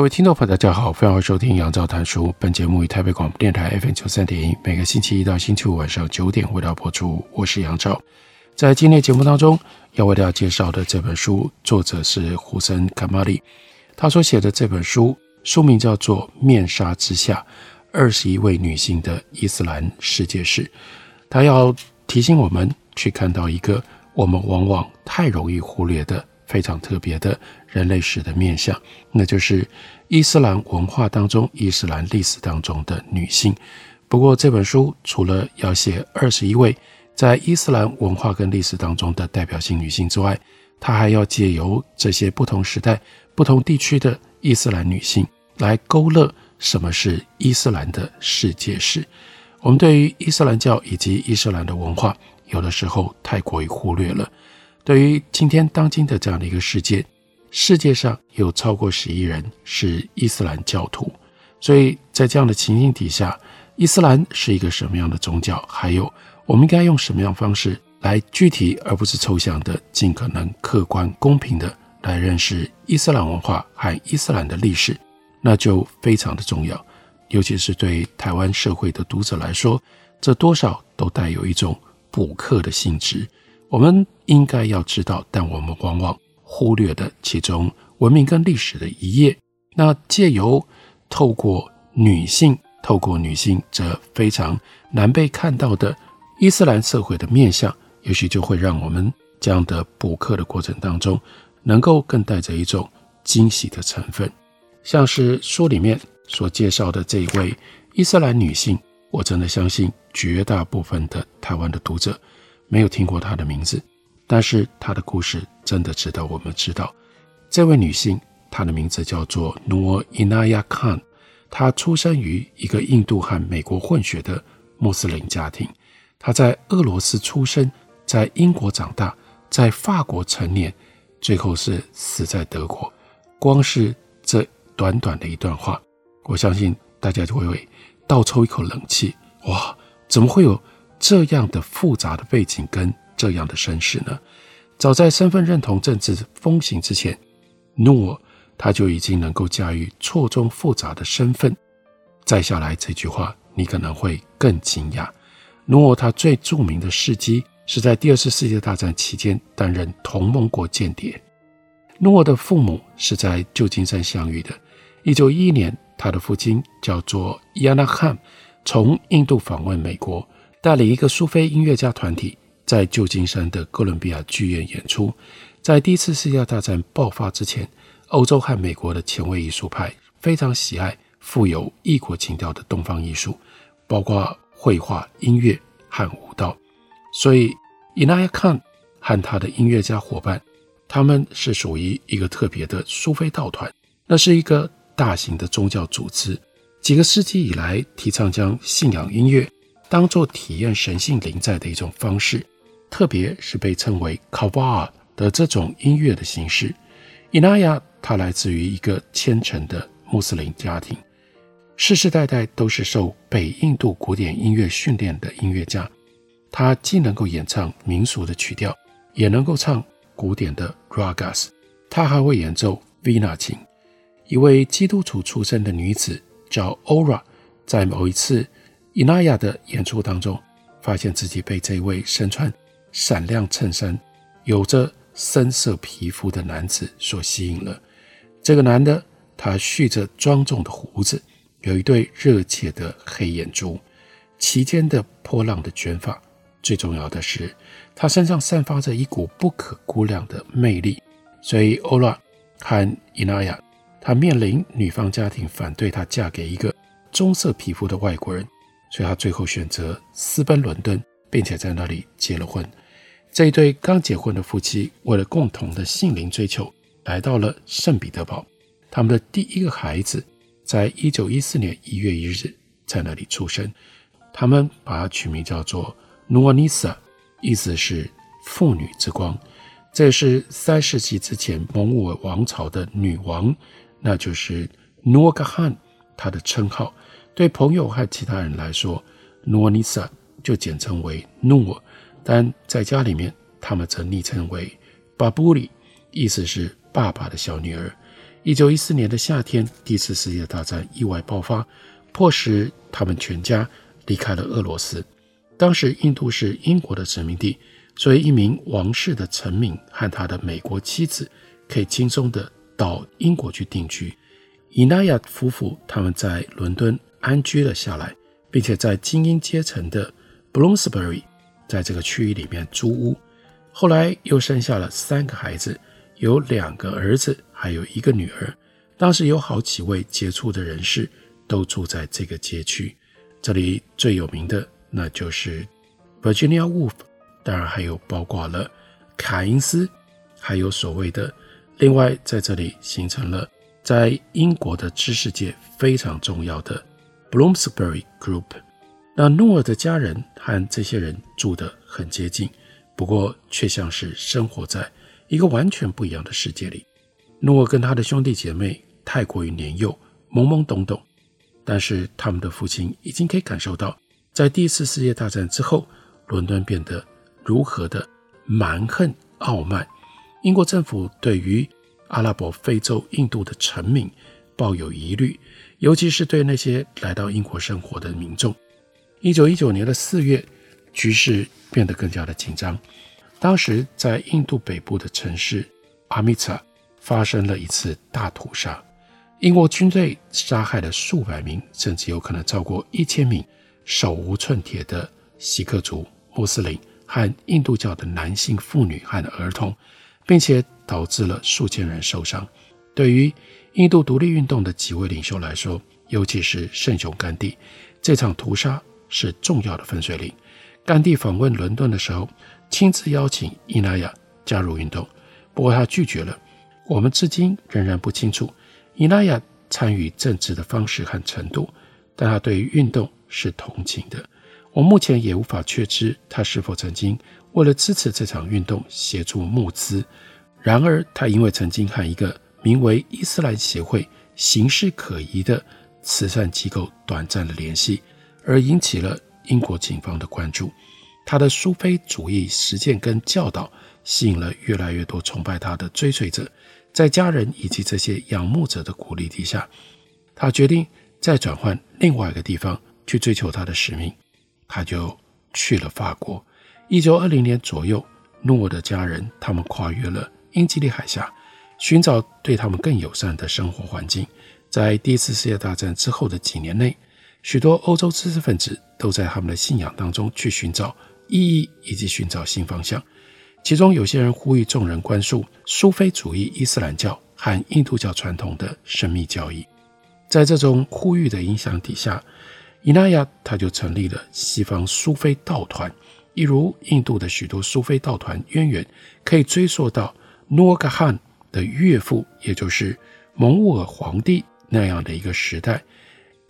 各位听众朋友，大家好，欢迎收听杨照谈书。本节目以台北广播电台 FM 九三点一，每个星期一到星期五晚上九点为大家播出。我是杨照，在今天节目当中要为大家介绍的这本书，作者是胡森·卡马里。他所写的这本书书名叫做《面纱之下：二十一位女性的伊斯兰世界史》。他要提醒我们去看到一个我们往往太容易忽略的非常特别的人类史的面向，那就是伊斯兰文化当中、伊斯兰历史当中的女性。不过，这本书除了要写二十一位在伊斯兰文化跟历史当中的代表性女性之外，它还要借由这些不同时代、不同地区的伊斯兰女性来勾勒什么是伊斯兰的世界史。我们对于伊斯兰教以及伊斯兰的文化，有的时候太过于忽略了。对于今天当今的这样的一个世界，世界上有超过十亿人是伊斯兰教徒，所以在这样的情形底下，伊斯兰是一个什么样的宗教？还有我们应该用什么样的方式来具体而不是抽象的，尽可能客观公平的来认识伊斯兰文化和伊斯兰的历史，那就非常的重要。尤其是对台湾社会的读者来说，这多少都带有一种补课的性质。我们应该要知道，但我们往往忽略的其中文明跟历史的一页。那借由透过女性，透过女性这非常难被看到的伊斯兰社会的面相，也许就会让我们这样的补课的过程当中，能够更带着一种惊喜的成分。像是书里面所介绍的这一位伊斯兰女性，我真的相信绝大部分的台湾的读者。没有听过她的名字，但是她的故事真的值得我们知道。这位女性，她的名字叫做努尔伊纳亚·康，她出生于一个印度和美国混血的穆斯林家庭。她在俄罗斯出生，在英国长大，在法国成年，最后是死在德国。光是这短短的一段话，我相信大家就会倒抽一口冷气。哇，怎么会有？这样的复杂的背景跟这样的身世呢？早在身份认同政治风行之前，努尔他就已经能够驾驭错综复杂的身份。再下来这句话，你可能会更惊讶。努尔他最著名的事迹是在第二次世界大战期间担任同盟国间谍。努尔的父母是在旧金山相遇的。一九一一年，他的父亲叫做亚纳汉，从印度访问美国。带领一个苏菲音乐家团体在旧金山的哥伦比亚剧院演出。在第一次世界大战爆发之前，欧洲和美国的前卫艺术派非常喜爱富有异国情调的东方艺术，包括绘画、音乐和舞蹈。所以，伊纳亚康和他的音乐家伙伴，他们是属于一个特别的苏菲道团，那是一个大型的宗教组织，几个世纪以来提倡将信仰音乐。当做体验神性临在的一种方式，特别是被称为卡瓦尔的这种音乐的形式。伊纳亚他来自于一个虔诚的穆斯林家庭，世世代代都是受北印度古典音乐训练的音乐家。他既能够演唱民俗的曲调，也能够唱古典的 ragas。他还会演奏 vina 琴。一位基督徒出身的女子叫 Ora，在某一次。伊纳亚的演出当中，发现自己被这位身穿闪亮衬衫、有着深色皮肤的男子所吸引了。这个男的，他蓄着庄重的胡子，有一对热切的黑眼珠，齐肩的波浪的卷发。最重要的是，他身上散发着一股不可估量的魅力。所以，欧拉和伊娜亚，他面临女方家庭反对她嫁给一个棕色皮肤的外国人。所以他最后选择私奔伦敦，并且在那里结了婚。这一对刚结婚的夫妻，为了共同的性灵追求，来到了圣彼得堡。他们的第一个孩子，在一九一四年一月一日在那里出生。他们把它取名叫做 n u a n i s a 意思是妇女之光。这是三世纪之前蒙古王朝的女王，那就是 Nourghan，她的称号。对朋友和其他人来说，Nouronnisa 就简称为 Noor，但在家里面，他们则昵称为 Babuli，意思是爸爸的小女儿。一九一四年的夏天，第一次世界大战意外爆发，迫使他们全家离开了俄罗斯。当时印度是英国的殖民地。作为一名王室的臣民和他的美国妻子，可以轻松地到英国去定居。伊纳亚夫妇他们在伦敦安居了下来，并且在精英阶层的 Bloomsbury，在这个区域里面租屋。后来又生下了三个孩子，有两个儿子，还有一个女儿。当时有好几位杰出的人士都住在这个街区。这里最有名的那就是 Virginia Woolf。当然还有包括了凯因斯，还有所谓的另外在这里形成了在英国的知识界非常重要的 Bloomsbury Group。那诺尔的家人和这些人住得很接近，不过却像是生活在一个完全不一样的世界里。诺尔跟他的兄弟姐妹太过于年幼，懵懵懂懂，但是他们的父亲已经可以感受到，在第一次世界大战之后，伦敦变得如何的蛮横傲慢？英国政府对于阿拉伯、非洲、印度的臣民抱有疑虑，尤其是对那些来到英国生活的民众。一九一九年的四月，局势变得更加的紧张。当时在印度北部的城市阿米查发生了一次大屠杀，英国军队杀害了数百名，甚至有可能超过一千名手无寸铁的锡克族穆斯林。和印度教的男性、妇女和儿童，并且导致了数千人受伤。对于印度独立运动的几位领袖来说，尤其是圣雄甘地，这场屠杀是重要的分水岭。甘地访问伦敦的时候，亲自邀请伊纳亚加入运动，不过他拒绝了。我们至今仍然不清楚伊纳亚参与政治的方式和程度，但他对于运动是同情的。我目前也无法确知他是否曾经为了支持这场运动协助募资。然而，他因为曾经和一个名为伊斯兰协会、形式可疑的慈善机构短暂的联系，而引起了英国警方的关注。他的苏菲主义实践跟教导吸引了越来越多崇拜他的追随者。在家人以及这些仰慕者的鼓励底下，他决定再转换另外一个地方去追求他的使命。他就去了法国。一九二零年左右，诺尔的家人他们跨越了英吉利海峡，寻找对他们更友善的生活环境。在第一次世界大战之后的几年内，许多欧洲知识分子都在他们的信仰当中去寻找意义以及寻找新方向。其中有些人呼吁众人关注苏菲主义、伊斯兰教和印度教传统的神秘教义。在这种呼吁的影响底下，伊纳亚他就成立了西方苏菲道团，一如印度的许多苏菲道团渊源可以追溯到诺格汗的岳父，也就是蒙兀尔皇帝那样的一个时代。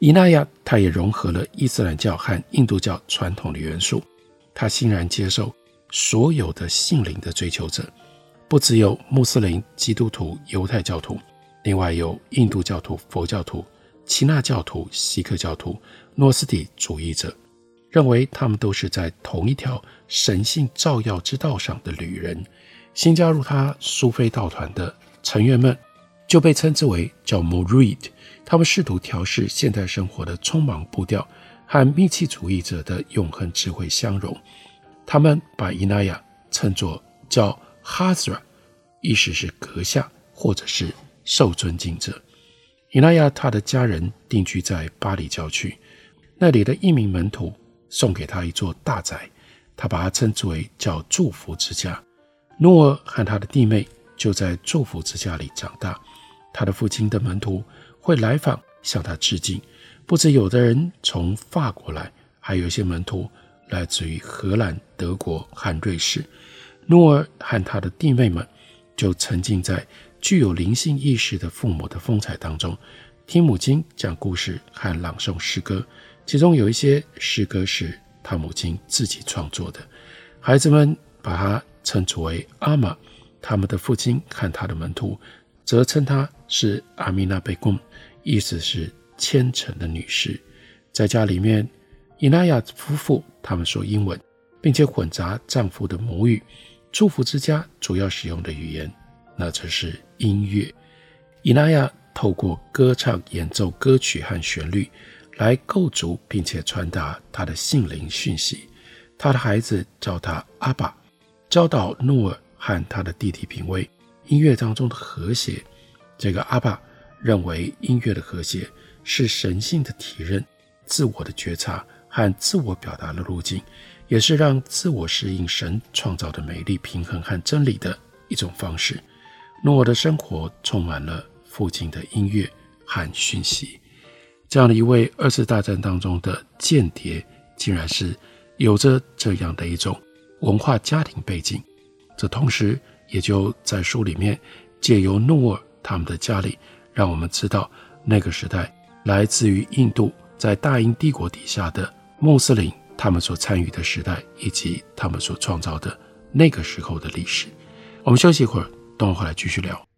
伊纳亚他也融合了伊斯兰教和印度教传统的元素，他欣然接受所有的性灵的追求者，不只有穆斯林、基督徒、犹太教徒，另外有印度教徒、佛教徒。耆那教徒、锡克教徒、诺斯底主义者认为他们都是在同一条神性照耀之道上的旅人。新加入他苏菲道团的成员们就被称之为叫 m o r i d。他们试图调试现代生活的匆忙步调和密契主义者的永恒智慧相融。他们把伊纳亚称作叫 Hazra，意思是阁下或者是受尊敬者。伊纳亚他的家人定居在巴黎郊区，那里的一名门徒送给他一座大宅，他把它称之为叫祝福之家。诺尔和他的弟妹就在祝福之家里长大。他的父亲的门徒会来访向他致敬，不止有的人从法国来，还有一些门徒来自于荷兰、德国和瑞士。诺尔和他的弟妹们就沉浸在具有灵性意识的父母的风采当中，听母亲讲故事和朗诵诗歌，其中有一些诗歌是他母亲自己创作的。孩子们把他称之为阿玛，他们的父亲看他的门徒则称他是阿米娜贝贡，意思是虔诚的女士。在家里面，伊纳亚夫妇他们说英文，并且混杂丈夫的母语。祝福之家主要使用的语言，那则是音乐。伊纳亚透过歌唱、演奏歌曲和旋律来构筑并且传达他的心灵讯息。他的孩子叫他阿爸，教导诺尔和他的弟弟品味音乐当中的和谐。这个阿爸认为音乐的和谐是神性的体认、自我的觉察和自我表达的路径。也是让自我适应神创造的美丽、平衡和真理的一种方式。诺尔的生活充满了父亲的音乐和讯息。这样的一位二次大战当中的间谍，竟然是有着这样的一种文化家庭背景。这同时也就在书里面借由诺尔他们的家里，让我们知道那个时代来自于印度在大英帝国底下的穆斯林。他们所参与的时代，以及他们所创造的那个时候的历史。我们休息一会儿，等我回来继续聊。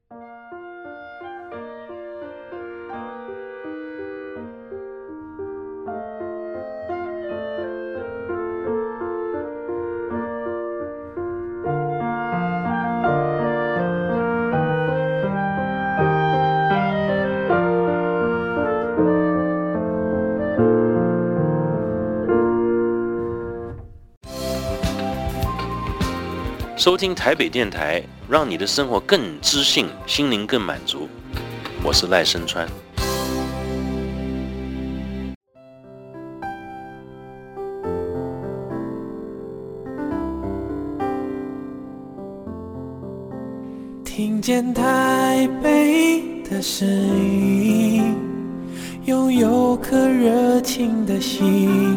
收听台北电台，让你的生活更知性，心灵更满足。我是赖声川。听见台北的声音，拥有颗热情的心，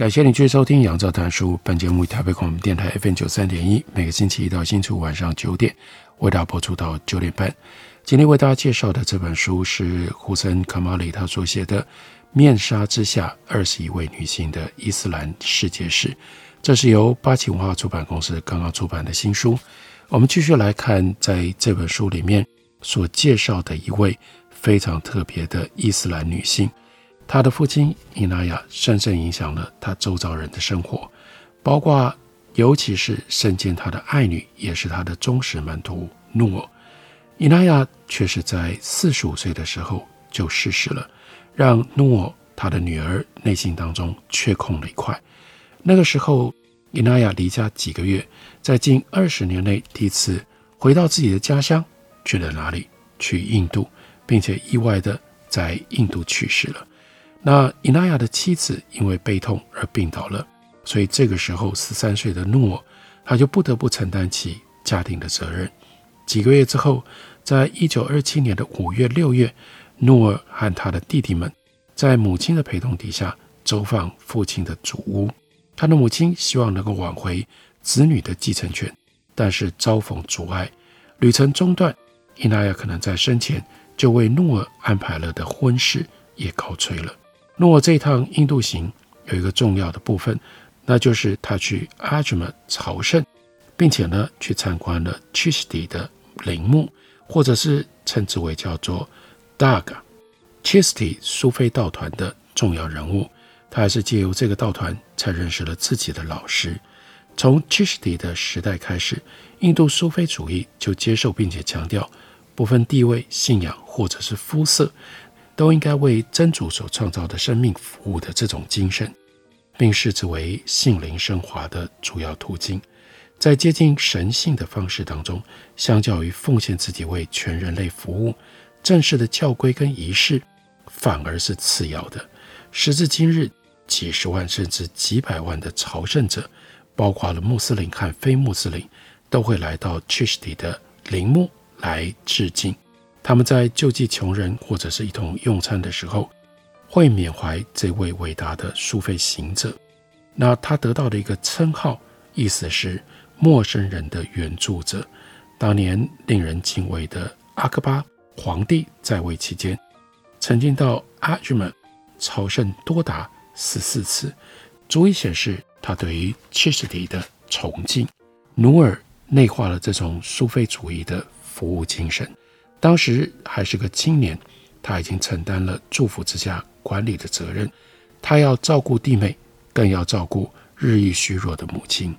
感谢你继续收听《杨照谈书》。本节目以台北广播电台 FM 九三点一，每个星期一到星期五晚上九点为大家播出到九点半。今天为大家介绍的这本书是胡森·卡马里他所写的《面纱之下：二十一位女性的伊斯兰世界史》。这是由八旗文化出版公司刚刚出版的新书。我们继续来看，在这本书里面所介绍的一位非常特别的伊斯兰女性。他的父亲伊纳亚深深影响了他周遭人的生活，包括尤其是深见他的爱女，也是他的忠实门徒诺尔。伊纳亚却是在四十五岁的时候就逝世了，让诺尔他的女儿内心当中缺空了一块。那个时候，伊纳亚离家几个月，在近二十年内第一次回到自己的家乡，去了哪里？去印度，并且意外的在印度去世了。那伊纳亚的妻子因为悲痛而病倒了，所以这个时候十三岁的诺尔他就不得不承担起家庭的责任。几个月之后，在一九二七年的五月、六月，诺尔和他的弟弟们在母亲的陪同底下走访父亲的祖屋。他的母亲希望能够挽回子女的继承权，但是遭逢阻碍，旅程中断。伊纳亚可能在生前就为诺尔安排了的婚事也告吹了。那我这一趟印度行有一个重要的部分，那就是他去阿ဂျ玛朝圣，并且呢去参观了奇什迪的陵墓，或者是称之为叫做 Dargah。奇什迪苏菲道团的重要人物，他还是借由这个道团才认识了自己的老师。从奇什迪的时代开始，印度苏菲主义就接受并且强调不分地位、信仰或者是肤色。都应该为真主所创造的生命服务的这种精神，并视之为性灵升华的主要途径。在接近神性的方式当中，相较于奉献自己为全人类服务，正式的教规跟仪式反而是次要的。时至今日，几十万甚至几百万的朝圣者，包括了穆斯林和非穆斯林，都会来到 c h i s t 的陵墓来致敬。他们在救济穷人或者是一同用餐的时候，会缅怀这位伟大的苏菲行者。那他得到的一个称号，意思是陌生人的援助者。当年令人敬畏的阿克巴皇帝在位期间，曾经到阿日门朝圣多达十四次，足以显示他对于切什提的崇敬。努尔内化了这种苏菲主义的服务精神。当时还是个青年，他已经承担了祝福之家管理的责任。他要照顾弟妹，更要照顾日益虚弱的母亲。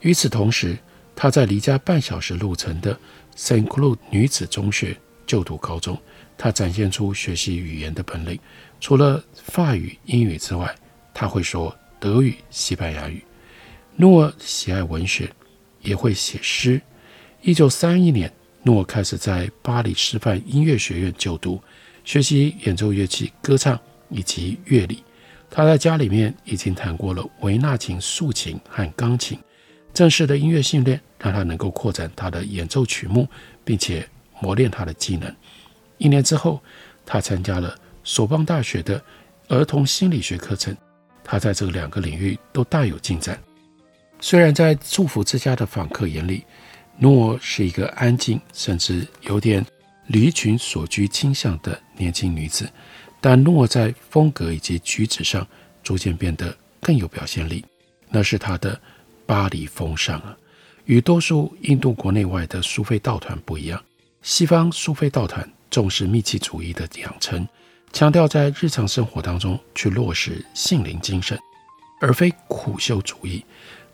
与此同时，他在离家半小时路程的圣克鲁女子中学就读高中。他展现出学习语言的本领，除了法语、英语之外。他会说德语、西班牙语。诺尔喜爱文学，也会写诗。一九三一年，诺开始在巴黎师范音乐学院就读，学习演奏乐器、歌唱以及乐理。他在家里面已经弹过了维纳琴、竖琴和钢琴。正式的音乐训练让他能够扩展他的演奏曲目，并且磨练他的技能。一年之后，他参加了索邦大学的儿童心理学课程。他在这两个领域都大有进展。虽然在祝福之家的访客眼里，诺是一个安静甚至有点离群索居倾向的年轻女子，但诺在风格以及举止上逐渐变得更有表现力。那是她的巴黎风尚啊，与多数印度国内外的苏菲道团不一样。西方苏菲道团重视密契主义的养成。强调在日常生活当中去落实性灵精神，而非苦修主义。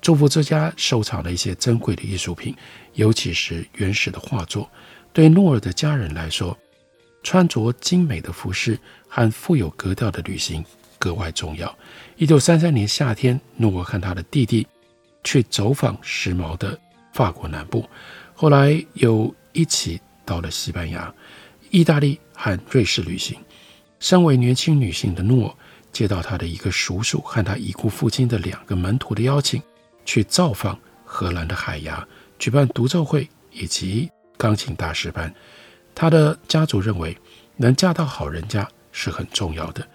祝福之家收藏了一些珍贵的艺术品，尤其是原始的画作。对诺尔的家人来说，穿着精美的服饰和富有格调的旅行格外重要。一九三三年夏天，诺尔和他的弟弟去走访时髦的法国南部，后来又一起到了西班牙、意大利和瑞士旅行。身为年轻女性的诺尔，接到她的一个叔叔和他已故父亲的两个门徒的邀请，去造访荷兰的海牙，举办独奏会以及钢琴大师班。他的家族认为，能嫁到好人家是很重要的，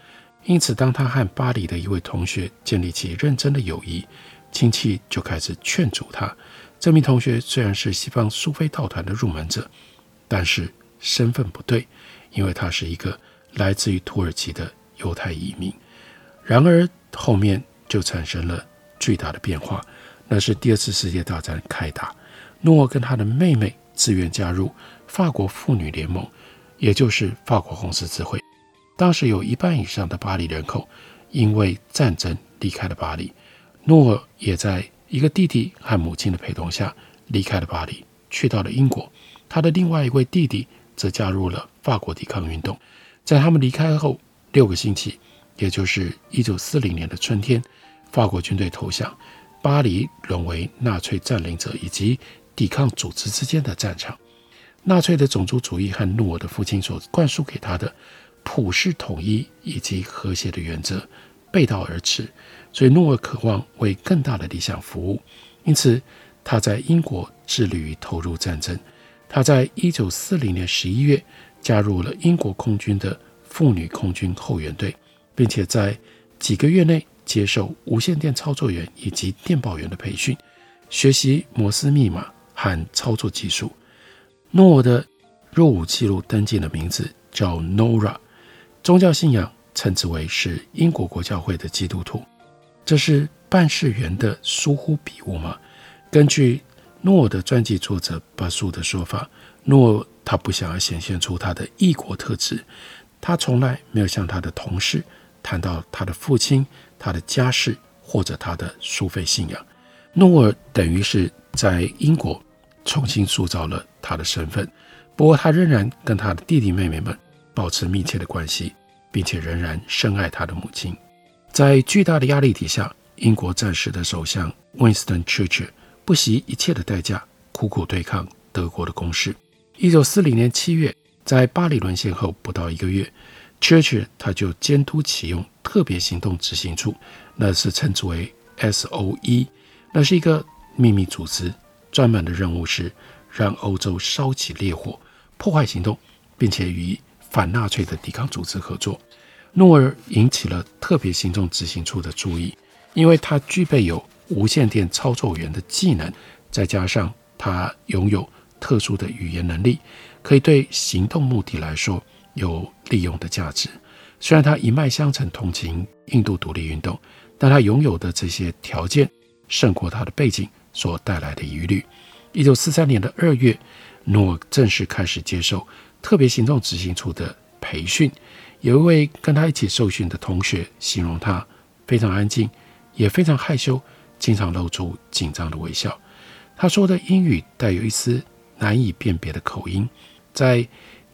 因此，当他和巴黎的一位同学建立起认真的友谊，亲戚就开始劝阻他。这名同学虽然是西方苏菲道团的入门者，但是身份不对，因为他是一个。来自于土耳其的犹太移民，然而后面就产生了巨大的变化。那是第二次世界大战开打，诺尔跟他的妹妹自愿加入法国妇女联盟，也就是法国红十字会。当时有一半以上的巴黎人口因为战争离开了巴黎，诺尔也在一个弟弟和母亲的陪同下离开了巴黎，去到了英国。他的另外一位弟弟则加入了法国抵抗运动。在他们离开后六个星期，也就是一九四零年的春天，法国军队投降，巴黎沦为纳粹占领者以及抵抗组织之间的战场。纳粹的种族主义和诺尔的父亲所灌输给他的普世统一以及和谐的原则背道而驰，所以诺尔渴望为更大的理想服务，因此他在英国致力于投入战争。他在一九四零年十一月。加入了英国空军的妇女空军后援队，并且在几个月内接受无线电操作员以及电报员的培训，学习摩斯密码和操作技术。诺尔的入伍记录登记的名字叫 Nora，宗教信仰称之为是英国国教会的基督徒。这是办事员的疏忽笔误吗？根据诺尔的传记作者巴苏的说法，诺尔。他不想要显现出他的异国特质，他从来没有向他的同事谈到他的父亲、他的家世或者他的苏菲信仰。诺尔等于是在英国重新塑造了他的身份，不过他仍然跟他的弟弟妹妹们保持密切的关系，并且仍然深爱他的母亲。在巨大的压力底下，英国暂时的首相温斯顿·丘吉尔不惜一切的代价，苦苦对抗德国的攻势。一九四零年七月，在巴黎沦陷后不到一个月，Churchill 他就监督启用特别行动执行处，那是称之为 S.O.E，那是一个秘密组织，专门的任务是让欧洲烧起烈火，破坏行动，并且与反纳粹的抵抗组织合作。诺尔引起了特别行动执行处的注意，因为他具备有无线电操作员的技能，再加上他拥有特殊的语言能力，可以对行动目的来说有利用的价值。虽然他一脉相承同情印度独立运动，但他拥有的这些条件胜过他的背景所带来的疑虑。一九四三年的二月，诺正式开始接受特别行动执行处的培训。有一位跟他一起受训的同学形容他非常安静，也非常害羞，经常露出紧张的微笑。他说的英语带有一丝难以辨别的口音。在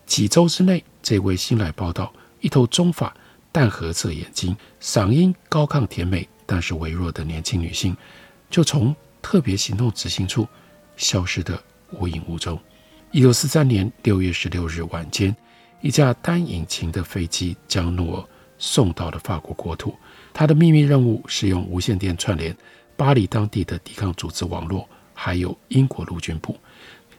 几周之内，这位新来报道、一头棕发、淡褐色眼睛、嗓音高亢甜美但是微弱的年轻女性，就从特别行动执行处消失得无影无踪。一九四三年六月十六日晚间。一架单引擎的飞机将诺尔送到了法国国土。他的秘密任务是用无线电串联巴黎当地的抵抗组织网络，还有英国陆军部。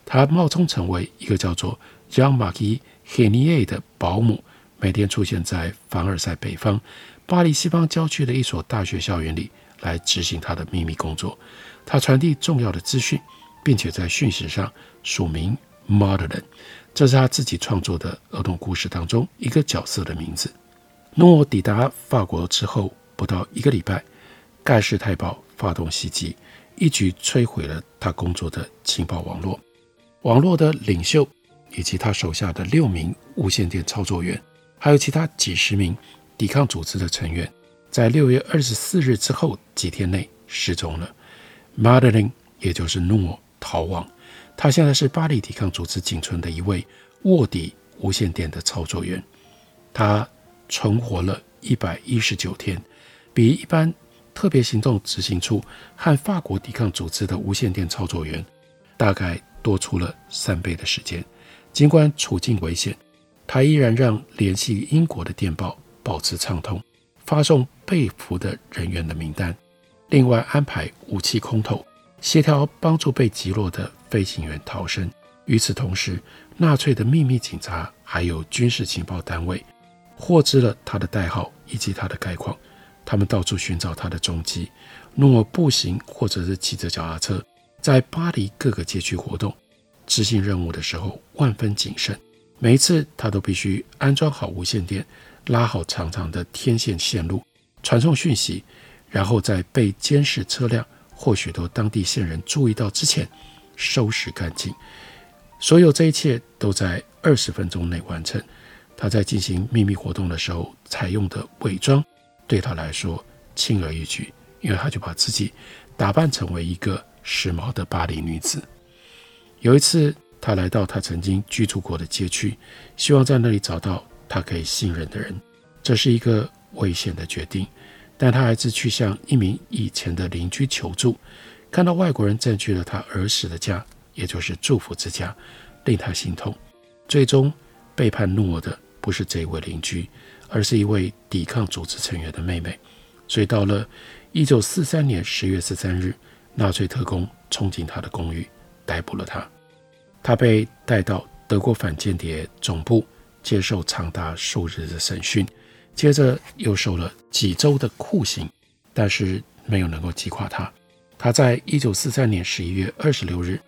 他冒充成为一个叫做 Jean-Marie Régnier 的保姆，每天出现在凡尔赛北方巴黎西方郊区的一所大学校园里，来执行他的秘密工作。他传递重要的资讯，并且在讯息上署名 Modern，。这是他自己创作的儿童故事当中一个角色的名字。诺尔抵达法国之后不到一个礼拜，盖世太保发动袭击，一举摧毁了他工作的情报网络。网络的领袖以及他手下的六名无线电操作员，还有其他几十名抵抗组织的成员，在六月二十四日之后几天内失踪了。Madeline，也就是诺逃亡。他现在是巴黎抵抗组织仅存的一位卧底无线电的操作员，他存活了一百一十九天，比一般特别行动执行处和法国抵抗组织的无线电操作员大概多出了三倍的时间。尽管处境危险，他依然让联系英国的电报保持畅通，发送被俘的人员的名单，另外安排武器空投，协调帮助被击落的。飞行员逃生。与此同时，纳粹的秘密警察还有军事情报单位获知了他的代号以及他的概况，他们到处寻找他的踪迹。诺尔步行或者是骑着脚踏车，在巴黎各个街区活动。执行任务的时候万分谨慎，每一次他都必须安装好无线电，拉好长长的天线线路，传送讯息，然后在被监视车辆或许多当地线人注意到之前。收拾干净，所有这一切都在二十分钟内完成。他在进行秘密活动的时候采用的伪装，对他来说轻而易举，因为他就把自己打扮成为一个时髦的巴黎女子。有一次，他来到他曾经居住过的街区，希望在那里找到他可以信任的人。这是一个危险的决定，但他还是去向一名以前的邻居求助。看到外国人占据了他儿时的家，也就是祝福之家，令他心痛。最终背叛诺尔的不是这一位邻居，而是一位抵抗组织成员的妹妹。所以到了一九四三年十月十三日，纳粹特工冲进他的公寓，逮捕了他。他被带到德国反间谍总部，接受长达数日的审讯，接着又受了几周的酷刑，但是没有能够击垮他。他在一九四三年十一月二十六日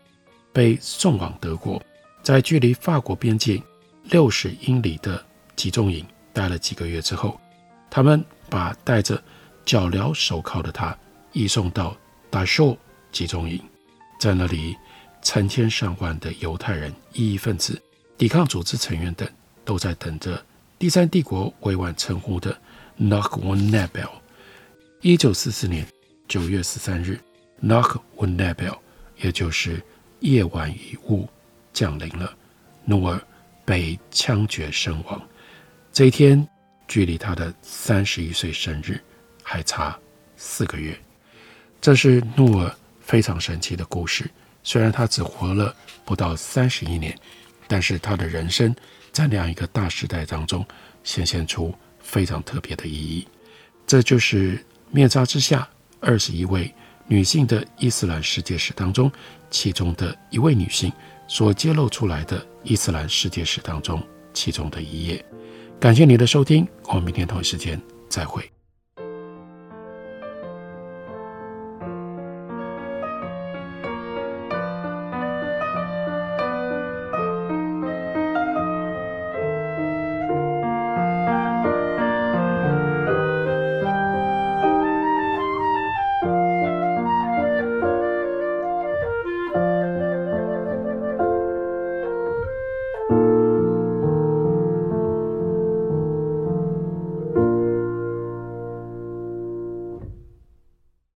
被送往德国，在距离法国边境六十英里的集中营待了几个月之后，他们把戴着脚镣手铐的他移送到达秀集中营，在那里，成千上万的犹太人、异议分子、抵抗组织成员等都在等着第三帝国委婉称呼的 Nacht ohne Nebel。一九四四年九月十三日。Nacht ohne Nebel，也就是夜晚与雾降临了。诺尔被枪决身亡。这一天距离他的三十一岁生日还差四个月。这是诺尔非常神奇的故事。虽然他只活了不到三十一年，但是他的人生在那样一个大时代当中显现出非常特别的意义。这就是面纱之下二十一位女性的伊斯兰世界史当中，其中的一位女性所揭露出来的伊斯兰世界史当中其中的一页。感谢你的收听，我们明天同一时间再会。